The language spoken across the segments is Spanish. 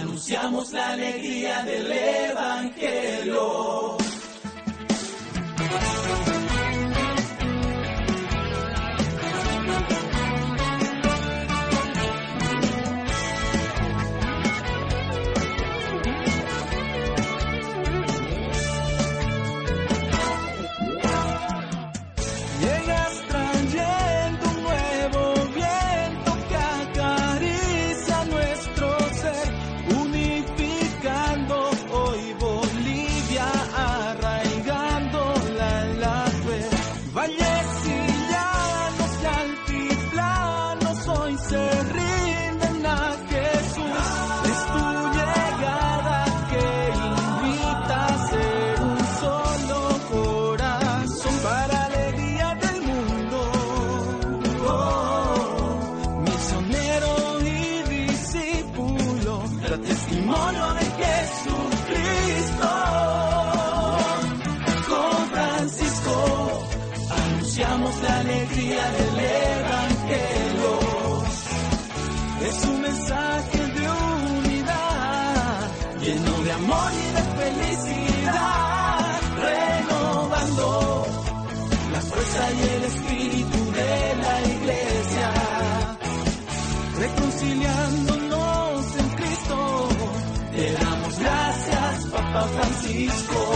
anunciamos la alegría del Evangelio. La alegría del Evangelio. Es un mensaje de unidad, lleno de amor y de felicidad, renovando la fuerza y el espíritu de la iglesia, reconciliándonos en Cristo. Te damos gracias, Papa Francisco.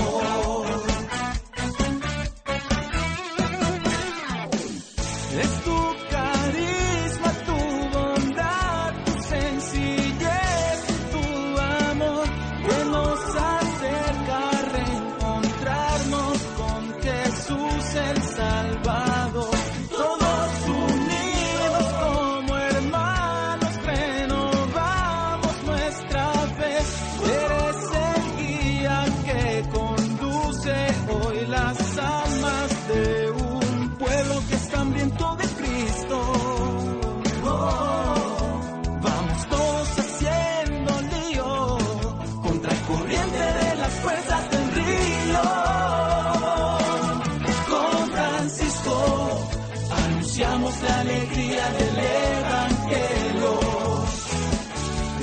Alegría del Evangelio.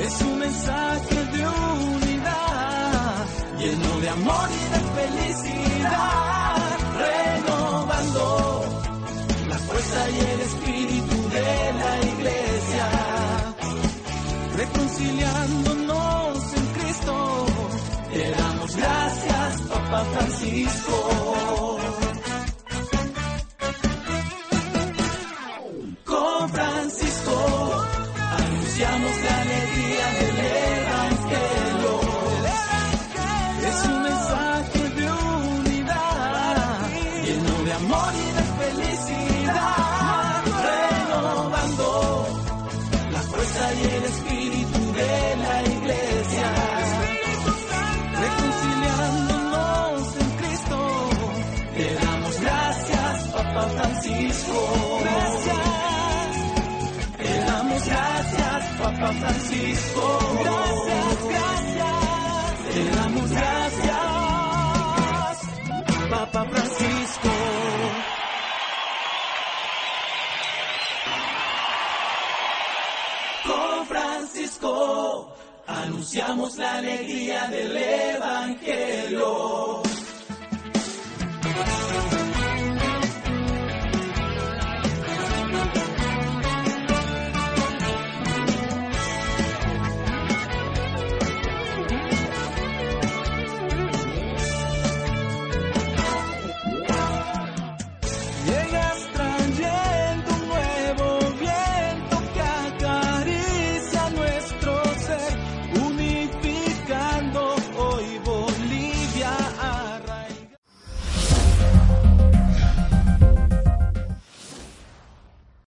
Es un mensaje de unidad, lleno de amor y de felicidad, renovando la fuerza y el espíritu de la iglesia, reconciliándonos en Cristo. Te damos gracias, Papa Francisco. Gracias, Papa Francisco. Gracias, gracias. Te damos gracias, Papa Francisco. Con Francisco anunciamos la alegría del Evangelio.